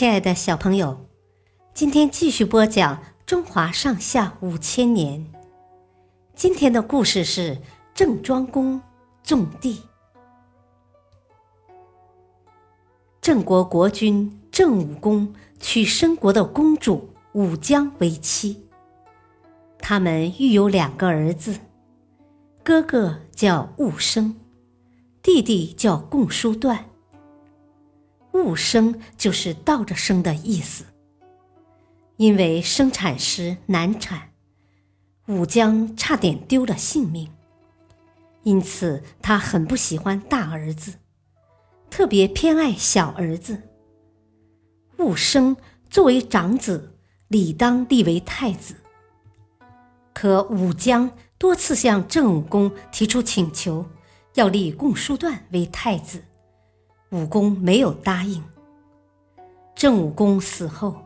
亲爱的小朋友，今天继续播讲中华上下五千年。今天的故事是郑庄公种地。郑国国君郑武公娶申国的公主武姜为妻，他们育有两个儿子，哥哥叫寤生，弟弟叫共叔段。寤生就是倒着生的意思，因为生产时难产，武姜差点丢了性命，因此他很不喜欢大儿子，特别偏爱小儿子。寤生作为长子，理当立为太子，可武姜多次向郑武公提出请求，要立共叔段为太子。武公没有答应。郑武公死后，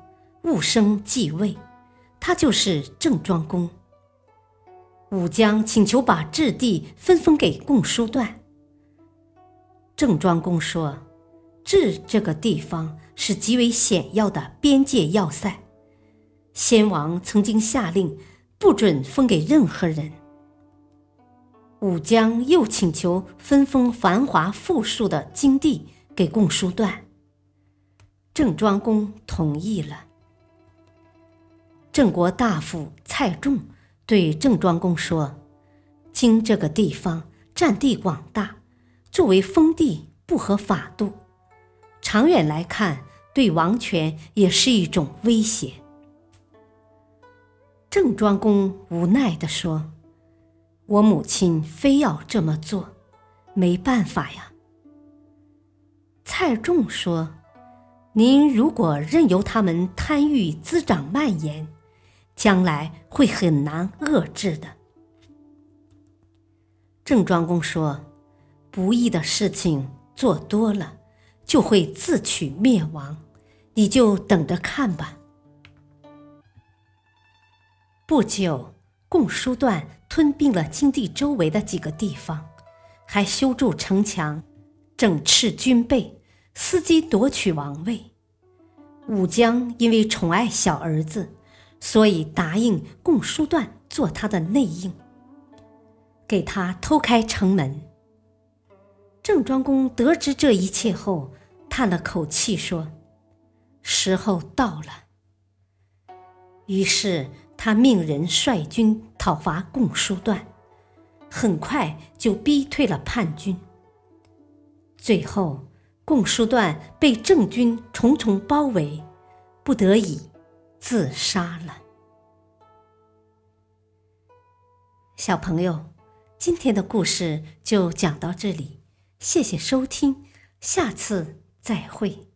寤生继位，他就是郑庄公。武姜请求把置地分封给共叔段。郑庄公说：“置这个地方是极为险要的边界要塞，先王曾经下令不准封给任何人。”武姜又请求分封繁华富庶的京地。给共叔段，郑庄公同意了。郑国大夫蔡仲对郑庄公说：“京这个地方占地广大，作为封地不合法度，长远来看对王权也是一种威胁。”郑庄公无奈地说：“我母亲非要这么做，没办法呀。”蔡仲说：“您如果任由他们贪欲滋长蔓延，将来会很难遏制的。”郑庄公说：“不义的事情做多了，就会自取灭亡，你就等着看吧。”不久，共叔段吞并了京地周围的几个地方，还修筑城墙。整饬军备，伺机夺取王位。武姜因为宠爱小儿子，所以答应共叔段做他的内应，给他偷开城门。郑庄公得知这一切后，叹了口气说：“时候到了。”于是他命人率军讨伐共叔段，很快就逼退了叛军。最后，共叔段被郑军重重包围，不得已自杀了。小朋友，今天的故事就讲到这里，谢谢收听，下次再会。